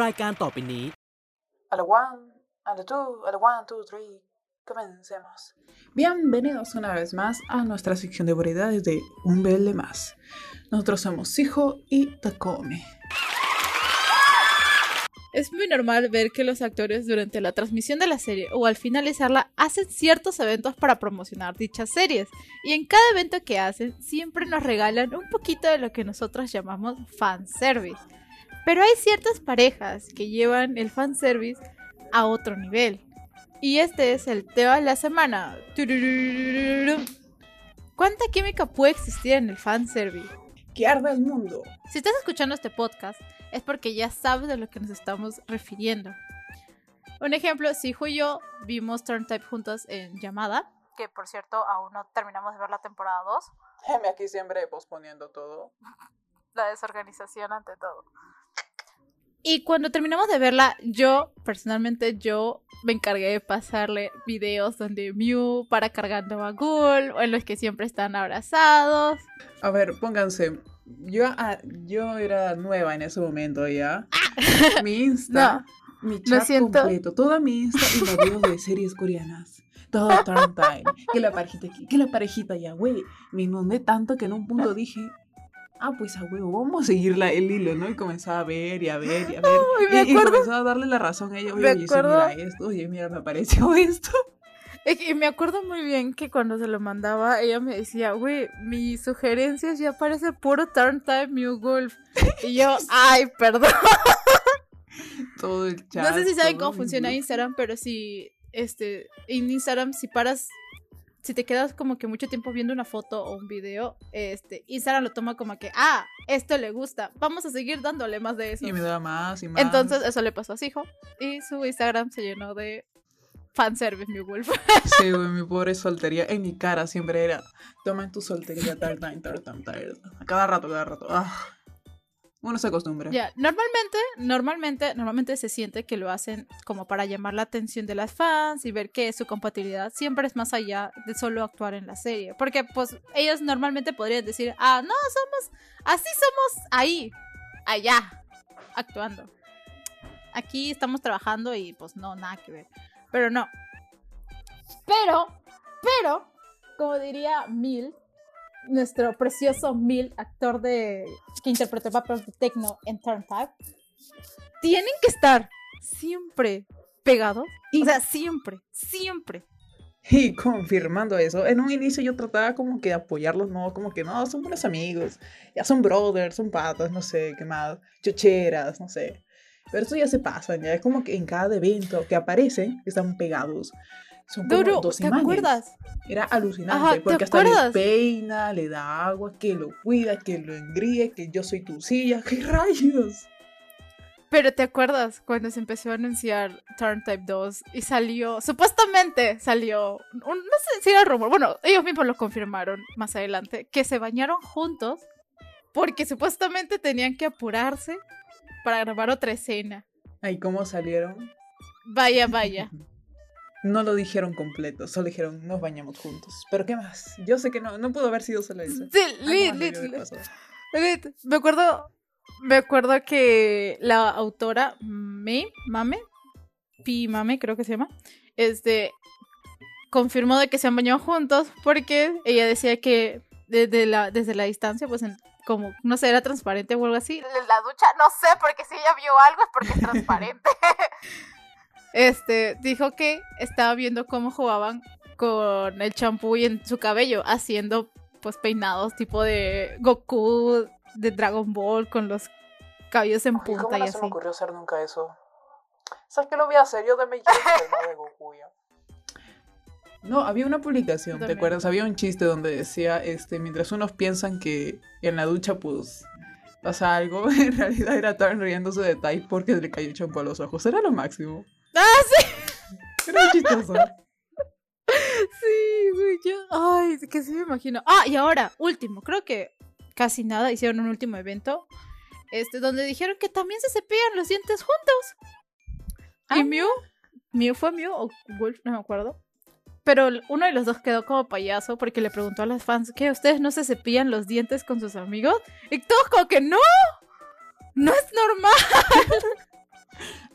รายการต่อไปนี้ A la one, a la two, a la one, two, three. Comencemos. Bienvenidos una vez más a nuestra sección de variedades de Un Belle Más. Nosotros somos Sijo y Takome. Es muy normal ver que los actores durante la transmisión de la serie o al finalizarla hacen ciertos eventos para promocionar dichas series. Y en cada evento que hacen siempre nos regalan un poquito de lo que nosotros llamamos fanservice. pero hay ciertas parejas que llevan el fanservice a otro nivel. Y este es el tema de la semana. ¿Cuánta química puede existir en el fanservice? ¡Que arda el mundo! Si estás escuchando este podcast, es porque ya sabes de lo que nos estamos refiriendo. Un ejemplo, si Hijo y yo vimos Turn Type juntos en llamada, que por cierto aún no terminamos de ver la temporada 2, Heme aquí siempre posponiendo todo. la desorganización ante todo. Y cuando terminamos de verla, yo, personalmente, yo me encargué de pasarle videos donde Mew para cargando a Ghoul, o en los que siempre están abrazados. A ver, pónganse. Yo, ah, yo era nueva en ese momento ya. Mi Insta, mi chat completo, toda mi Insta y los videos de series coreanas. Todo turn time. Que la parejita aquí, que la parejita allá, güey. Me inundé tanto que en un punto dije, ah, pues a huevo, vamos a seguir la- el hilo, ¿no? Y comenzaba a ver y a ver y a ver. Y, y comenzaba a darle la razón a ella. Oye, Me oye, mira esto, oye, mira, me apareció esto. Es que me acuerdo muy bien que cuando se lo mandaba, ella me decía, güey, mi sugerencia ya parece puro turn time Mew Wolf. Y yo, ay, perdón. Todo el chat. No sé si saben cómo funciona. Instagram, pero si, este, en Instagram, si paras, si te quedas como que mucho tiempo viendo una foto o un video, este, Instagram lo toma como que, ah, esto le gusta, vamos a seguir dándole más de eso. Y me daba más y más. Entonces, eso le pasó a su hijo, y su Instagram se llenó de fanservice, Mew Wolf. Sí, güey, mi pobre soltería. En mi cara siempre era, toma en tu soltería, tar, time, tar, time, tar". A cada rato, cada rato. Ah. Uno se acostumbra. Ya, normalmente, normalmente, normalmente se siente que lo hacen como para llamar la atención de las fans y ver que su compatibilidad siempre es más allá de solo actuar en la serie. Porque pues ellos normalmente podrían decir, ah, no, somos, así somos ahí, allá, actuando. Aquí estamos trabajando y pues no, nada que ver. Pero no. Pero, pero, como diría Mil, nuestro precioso Mil, actor de que interpretó el papel de Tecno en Turn Type, tienen que estar siempre pegados. Y- O sea, siempre, siempre. Y confirmando eso, en un inicio yo trataba como que de apoyarlos, no, como que no, son buenos amigos, ya son brothers, son patas, no sé, qué más, chocheras, no sé. Pero eso ya se pasa, ya es como que en cada evento que aparecen, están pegados. Son como Duro, dos ¿te acuerdas? Era alucinante, Ajá, ¿te porque hasta acuerdas? le peina, le da agua, que lo cuida, que lo engríe, que yo soy tu silla, ¡qué rayos! Pero ¿te acuerdas cuando se empezó a anunciar Turn Type 2 y salió, supuestamente salió, un- no sé si era rumor, bueno, ellos mismos lo confirmaron más adelante, que se bañaron juntos porque supuestamente tenían que apurarse para grabar otra escena. Ay, ¿cómo salieron? Vaya, vaya. No lo dijeron completo, solo dijeron nos bañamos juntos. Pero ¿qué más? Yo sé que no, no pudo haber sido solo eso. Sí, lit, lit. Me acuerdo, me acuerdo que la autora Me, Mame, Pi Mame creo que se llama, este, confirmó de que se han bañado juntos porque ella decía que desde la, desde la distancia, pues en- como, no sé, era transparente o algo así. La ducha, no sé, porque si ella vio algo es porque es transparente. este, dijo que estaba viendo cómo jugaban con el champú y en su cabello, haciendo pues peinados tipo de Goku, de Dragon Ball, con los cabellos en Ay, ¿Cómo punta y no se me ocurrió hacer nunca eso? ¿Sabes qué lo voy a hacer? Yo de Goku ya. No, había una publicación, ¿te acuerdas? Había un chiste donde decía, este, mientras unos piensan que en la ducha, pues, pasa algo, en realidad era Tarn riéndose de Tai porque le cayó champú a los ojos. Era lo máximo. ¡Ah, sí! Era chistoso. Sí, güey, yo. Ay, que sí me imagino. Ah, y ahora, último, creo que casi nada hicieron un último evento. Este, donde dijeron que también se cepillan los dientes juntos. Ah. Y Mew, Mew fue Mew o Wolf, no me acuerdo. Pero uno de los dos quedó como payaso porque le preguntó a las fans que ustedes no se cepillan los dientes con sus amigos. Y todos como que no, no es normal.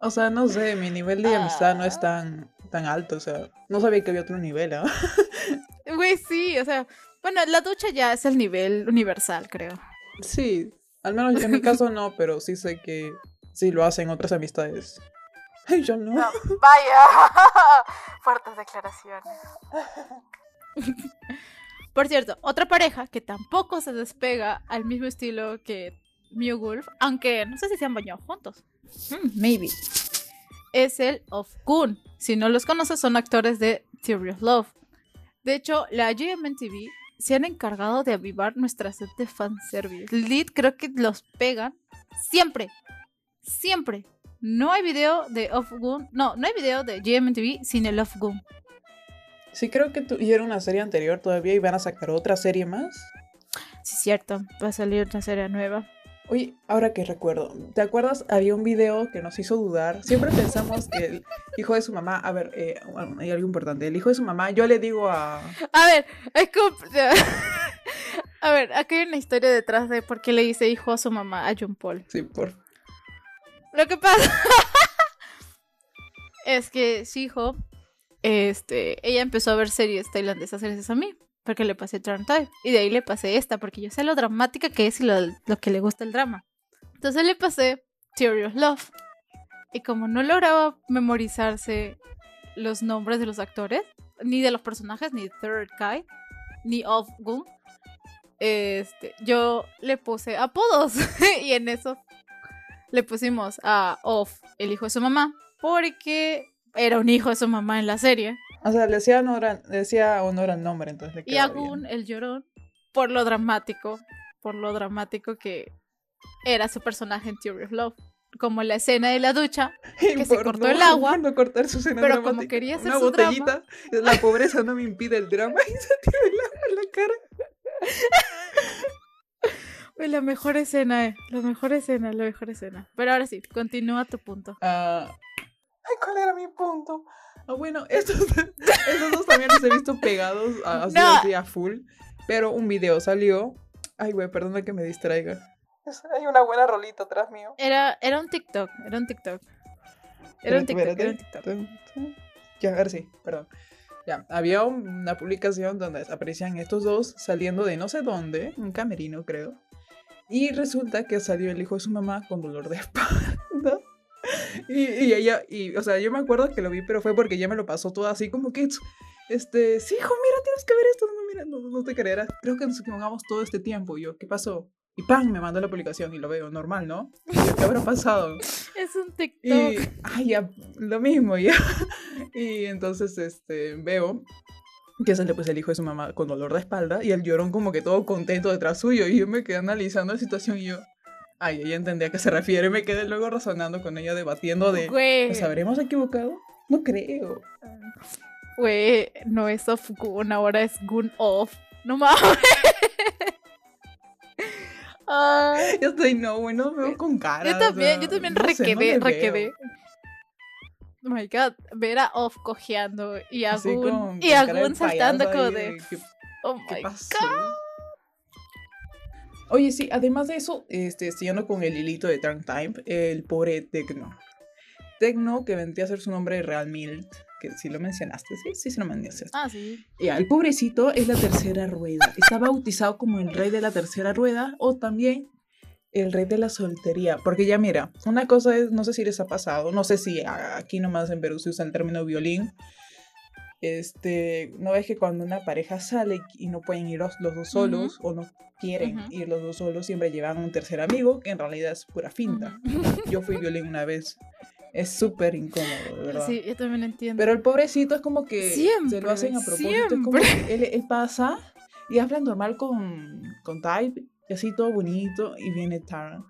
O sea, no sé, mi nivel de amistad no es Ah. tan, tan alto, o sea, no sabía que había otro nivel, ¿ah? Güey, sí, o sea, bueno, la ducha ya es el nivel universal, creo. Sí, al menos en mi caso no, pero sí sé que sí lo hacen otras amistades. Ay, yo no. vaya. Fuertes declaraciones. Por cierto, otra pareja que tampoco se despega al mismo estilo que Mew Wolf, aunque no sé si se han bañado juntos. Hmm, maybe. Es el of Gun. Si no los conoces, son actores de Theory of Love. De hecho, la GMTV se han encargado de avivar nuestra sed de fanservice. Lead creo que los pegan siempre. Siempre. No hay video de Off Gun. No, no hay video de GMTV sin el Off Gun. Sí, creo que tuvieron una serie anterior todavía y van a sacar otra serie más. Sí, cierto. Va a salir una serie nueva. Oye, ahora que recuerdo, ¿te acuerdas? Había un video que nos hizo dudar. Siempre pensamos que el hijo de su mamá, a ver, eh, bueno, hay algo importante. El hijo de su mamá, yo le digo a... A ver, es como... A ver, aquí hay una historia detrás de por qué le dice hijo a su mamá a John Paul. Sí, por... Lo que pasa es que Shiho, este, ella empezó a ver series tailandesas gracias a mí, porque le pasé Turn Time. Y de ahí le pasé esta, porque yo sé lo dramática que es y lo, lo que le gusta el drama. Entonces le pasé Theory of Love. Y como no lograba memorizarse los nombres de los actores, ni de los personajes, ni Third Kai, ni of Gun, este, yo le puse apodos. y en eso le pusimos a Off, el hijo de su mamá, porque era un hijo de su mamá en la serie. O sea, le decía honor, a- le decía honor al nombre, entonces le Y a quedaba bien. Gun, el llorón, por lo dramático, por lo dramático que era su personaje en Theory of Love. Como la escena de la ducha, Y que se cortó no- el agua, no cortar su escena pero como quería hacer una su botellita, la pobreza no me impide el drama y se tira el agua en la cara. Uy, la mejor escena, eh, la mejor escena, la mejor escena. Pero ahora sí, continúa tu punto. Ah, ay, ¿cuál era mi punto? Ah, bueno, estos, estos dos también los he visto pegados a, así, No. así a full, pero un video salió. Ay, güey, perdona que me distraiga. Hay una buena rolita atrás mío. Era, era un TikTok, era un TikTok. Era un TikTok, era un TikTok. Ya, a ver, sí, perdón. Ya, había un- una publicación donde aparecían estos dos saliendo de no sé dónde, un camerino creo. Y resulta que salió el hijo de su mamá con dolor de espalda. Y, y ella, y, o sea, yo me acuerdo que lo vi, pero fue porque ella me lo pasó todo así como que, este, sí, hijo, mira, tienes que ver esto, no, mira, no, no te creerás. Creo que nos equivocamos todo este tiempo. Y yo, ¿qué pasó? Y ¡pam! Me mandó la publicación y lo veo normal, ¿no? ¿Qué habrá pasado? Es un TikTok. Y, ay, ya, lo mismo, ya. Y entonces, este, veo que sale pues el hijo de su mamá con dolor de espalda y el llorón como que todo contento detrás suyo. Y yo me quedé analizando la situación y yo, ay, ella entendía a qué se refiere. Me quedé luego razonando con ella, debatiendo de, Güey. ¿nos habremos equivocado? No creo. Güey, no es off gun, ahora es gun off. No mames. Ay, Yo estoy, no, bueno, me veo con cara. yo o también, sea, yo también no requedé, requedé. Oh my god, ver a Off cojeando y a Gun, y a Gun saltando como ahí de, ¿Qué, oh qué my pasó? god. Oye, sí, además de eso, este, siguiendo con el hilito de Turn Time, el pobre Tecno. Tecno, que vendría a ser su nombre real Milt, que sí lo mencionaste, sí, sí, sí lo mencionaste. Ah, sí. Ya, el pobrecito es la tercera rueda. Está bautizado como el rey de la tercera rueda o también el rey de la soltería. Porque ya mira, una cosa es, no sé si les ha pasado, no sé si aquí nomás en Perú se usa el término violín. Este, no ves que cuando una pareja sale y no pueden ir los, los dos solos o no quieren ir los dos solos, siempre llevan un tercer amigo que en realidad es pura finta. Yo fui violín una vez. Es súper incómodo, de verdad. Sí, yo también entiendo. Pero el pobrecito es como que se Siempre, lo hacen a propósito. Es como siempre. que él, él pasa y habla normal con, con Type y así todo bonito y viene Taran.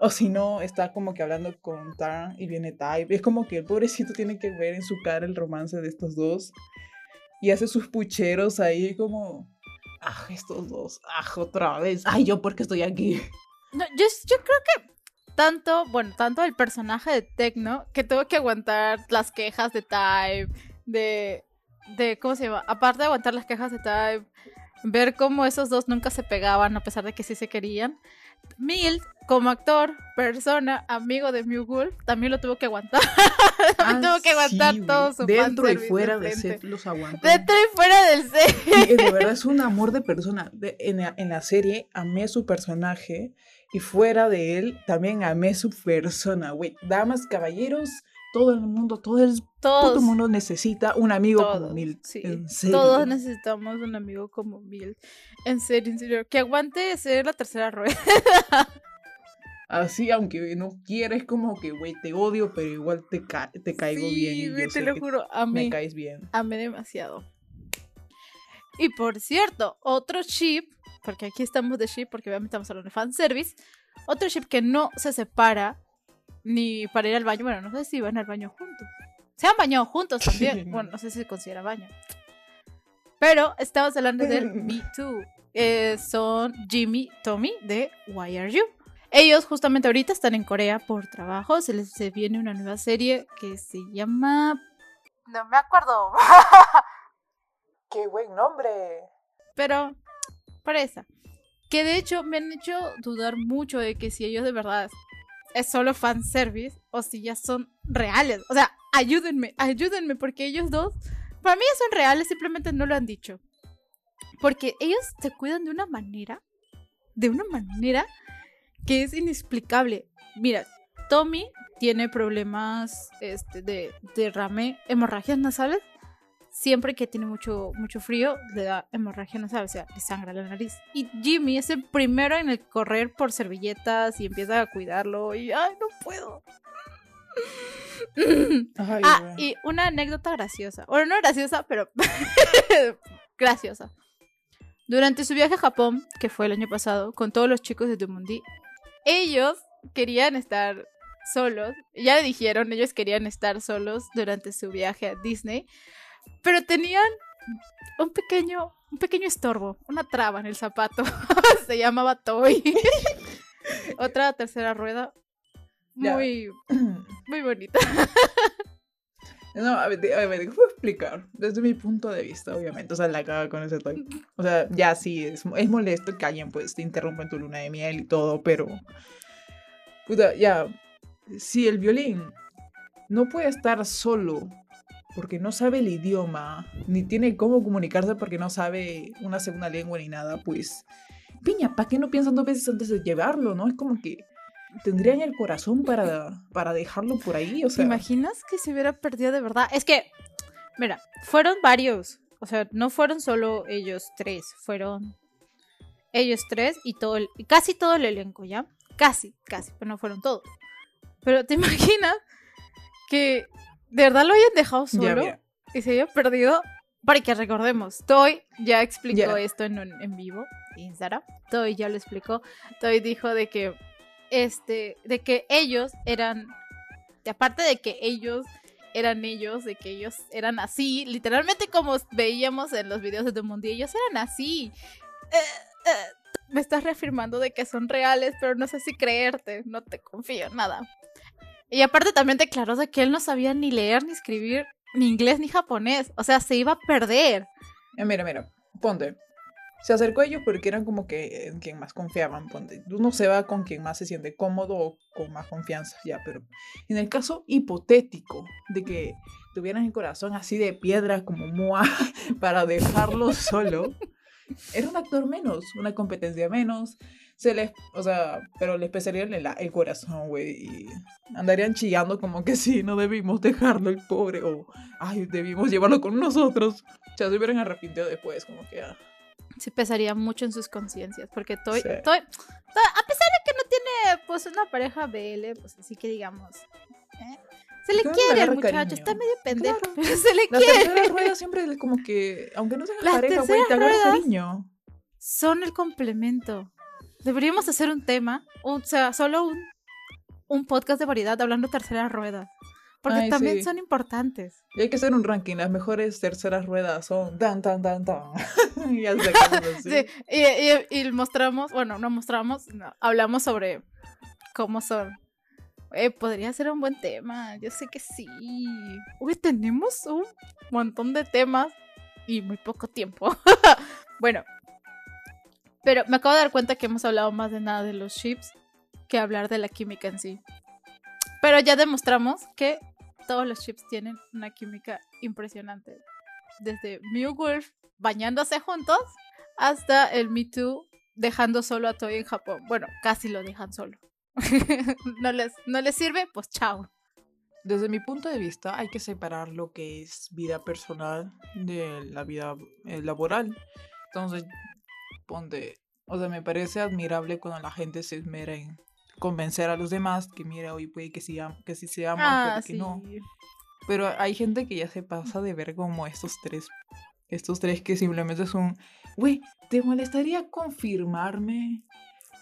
O si no, está como que hablando con Taran y viene Type. Es como que el pobrecito tiene que ver en su cara el romance de estos dos y hace sus pucheros ahí como... Ah, estos dos. Ah, otra vez. Ay, yo porque estoy aquí. No, yo, yo creo que tanto, bueno, tanto el personaje de Tecno que tuvo que aguantar las quejas de Type, de, de, ¿cómo se llama? Aparte de aguantar las quejas de Type, ver cómo esos dos nunca se pegaban a pesar de que sí se querían, Milt, como actor, persona, amigo de Mew Wolf, también lo tuvo que aguantar. también tuvo que aguantar sí, todo su Dentro y fuera de de frente. set los aguantó. Dentro y fuera del set. Y de verdad es un amor de persona. De- en, la, en la serie amé su personaje y fuera de él también amé su persona, güey. Damas, caballeros, todo el mundo, todo el Todos. puto mundo necesita un amigo como Todos, Milt. sí. En serio. Todos necesitamos un amigo como Milt. En serio, en serio. Que aguante ser la tercera rueda. Así, aunque no quieres, como que, güey, te odio, pero igual te, ca- te caigo Sí, bien. y yo te sé lo juro. A Me mí. caes bien. Amé demasiado. Y por cierto, otro ship, porque aquí estamos de ship, porque obviamente estamos hablando de fanservice. Otro ship que no se separa ni para ir al baño. Bueno, no sé si van al baño juntos. Se han bañado juntos también. Bueno, no sé si se considera baño. Pero estamos hablando del Me Too. Eh, son Jimmy, Tommy de Why Are You. Ellos justamente ahorita están en Corea por trabajo. Se les se viene una nueva serie que se llama. No me acuerdo. ¡Qué buen nombre! Pero, para esa. Que de hecho me han hecho dudar mucho de que si ellos de verdad es solo fanservice o si ya son reales. O sea, ayúdenme, ayúdenme, porque ellos dos, para mí son reales, simplemente no lo han dicho. Porque ellos se cuidan de una manera, de una manera que es inexplicable. Mira, Tommy tiene problemas este, de derrame, hemorragias nasales. Siempre que tiene mucho, mucho frío, le da hemorragia nasal, o sea, le sangra la nariz. Y Jimmy es el primero en el correr por servilletas y empieza a cuidarlo. Y, ay, no puedo. Ay, Ah, y una anécdota graciosa. Bueno, no graciosa, pero graciosa. Durante su viaje a Japón, que fue el año pasado, con todos los chicos de Dumundi, ellos querían estar solos. Ya le dijeron, ellos querían estar solos durante su viaje a Disney, pero tenían un pequeño, un pequeño estorbo, una traba en el zapato. Se llamaba Toy. Otra tercera rueda. Muy, muy bonita. No, a ver, a ver, déjame explicar. Desde mi punto de vista, obviamente. O sea, la caga con ese toy. O sea, ya sí, es, es molesto que alguien pues te interrumpa en tu luna de miel y todo, pero. Puta, ya. Si el violín no puede estar solo porque no sabe el idioma, ni tiene cómo comunicarse porque no sabe una segunda lengua ni nada, pues. Piña, ¿para qué no piensan dos veces antes de llevarlo, no? Es como que tendrían el corazón para, para dejarlo por ahí, o ¿Te sea. imaginas que se hubiera perdido de verdad? Es que, mira, fueron varios. O sea, no fueron solo ellos tres, fueron ellos tres y todo el, casi todo el elenco, ¿ya? Casi, casi, pero no fueron todos. Pero ¿te imaginas que de verdad lo hayan dejado solo y se haya perdido? Porque recordemos, Toy ya explicó esto en, un- en vivo, Instagram. Toy ya lo explicó. Toy dijo de que este, de que ellos eran, de aparte de que ellos eran ellos, de que ellos eran así, literalmente como veíamos en los videos de The Mundi, ellos eran así. Eh, eh, me estás reafirmando de que son reales, pero no sé si creerte, no te confío en nada. Y aparte también declaró de que él no sabía ni leer, ni escribir, ni inglés, ni japonés. O sea, se iba a perder. Eh, mira, mira, ponte. Se acercó a ellos porque eran como que en quien más confiaban, ponte. Uno se va con quien más se siente cómodo o con más confianza, ya, pero en el caso hipotético de que tuvieran el corazón así de piedra como Moa para dejarlo solo, era un actor menos, una competencia menos. Se les, o sea, pero les pesaría el, el corazón, güey, y andarían chillando como que sí, no debimos dejarlo el pobre, o ay, debimos llevarlo con nosotros. O sea, se hubieran arrepentido después, como que, ah, Se pesaría mucho en sus conciencias, porque Toy, Sí. Toy- Toy, a pesar de que no tiene pues una pareja BL, pues así que digamos, ¿eh? se le quiere al muchacho, cariño. está medio pendejo, Claro. pero se le Las quiere. terceras ruedas siempre como que, aunque no sean Las pareja, güey, te agarra cariño. Son el complemento. Deberíamos hacer un tema, o sea, solo un, un podcast de variedad hablando de terceras ruedas, porque Ay, también sí. son importantes. Y hay que hacer un ranking. Las mejores terceras ruedas son tan, tan, tan, tan. y. Sí, y, y- y mostramos, bueno, no mostramos, no, hablamos sobre cómo son. Eh, podría ser un buen tema, yo sé que sí. Uy, tenemos un montón de temas y muy poco tiempo. bueno, Pero me acabo de dar cuenta que hemos hablado más de nada de los chips que hablar de la química en sí. Pero ya demostramos que todos los chips tienen una química impresionante. Desde Mew Wolf bañándose juntos hasta el Me Too dejando solo a Toy en Japón. Bueno, casi lo dejan solo. no, les, no les sirve, pues chao. Desde mi punto de vista, hay que separar lo que es vida personal de la vida eh, laboral. Entonces, ponte, o sea, me parece admirable cuando la gente se esmera en convencer a los demás que, mira, hoy puede que sí, que sí se aman, Ah, puede que sí. no. Pero hay gente que ya se pasa de ver como estos tres. Estos tres que simplemente son. Güey, ¿te molestaría confirmarme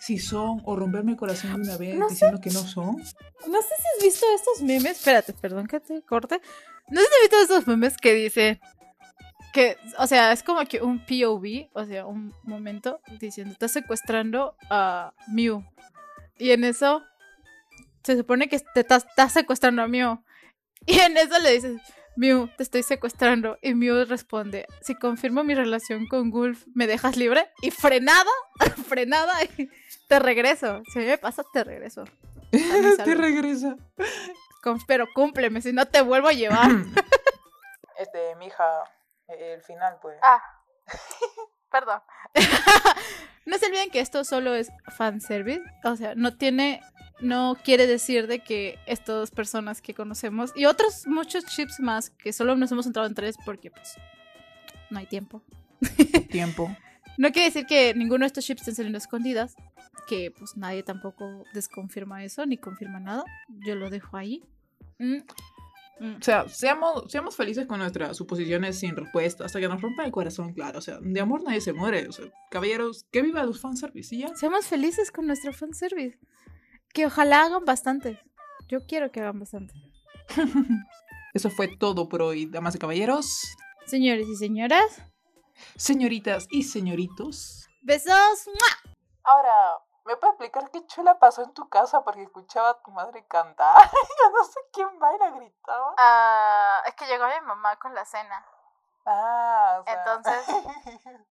si son o romperme el corazón de una vez No sé. diciendo que no son? No sé si has visto estos memes. Espérate, perdón que te corte. No sé si has visto estos memes que dicen que, o sea, es como que un POV, o sea, un momento diciendo, estás secuestrando a Mew. Y en eso se supone que te estás, secuestrando a Mew. Y en eso le dices, Mew, te estoy secuestrando. Y Mew responde, si confirmo mi relación con Gulf, ¿me dejas libre? Y frenada, frenada, y te regreso. Si a mí me pasa, te regreso. te. Con- pero cúmpleme, si no te vuelvo a llevar. Este, mija, el final, pues. ah, perdón. no se olviden que esto solo es fanservice. O sea, no tiene. No quiere decir de que estas personas que conocemos y otros muchos chips más que solo nos hemos entrado en tres porque pues no hay tiempo. Tiempo. No quiere decir que ninguno de estos chips estén saliendo escondidas, que pues nadie tampoco desconfirma eso ni confirma nada. Yo lo dejo ahí. Mm, mm. O sea, seamos, seamos felices con nuestras suposiciones sin respuesta hasta que nos rompa el corazón, claro. O sea, de amor nadie se muere. O sea, caballeros, que viva los fanservice y ya. Seamos felices con nuestro fanservice. Que ojalá hagan bastante. Yo quiero que hagan bastante. Eso fue todo por hoy, damas y caballeros, Señores y señoras, señoritas y señoritos. besos. ¡mua! Ahora, ¿me puedes explicar qué chula pasó en tu casa porque escuchaba a tu madre cantar? Yo no sé quién baila gritaba. Ah, es que llegó mi mamá con la cena. Ah, o sea... Entonces-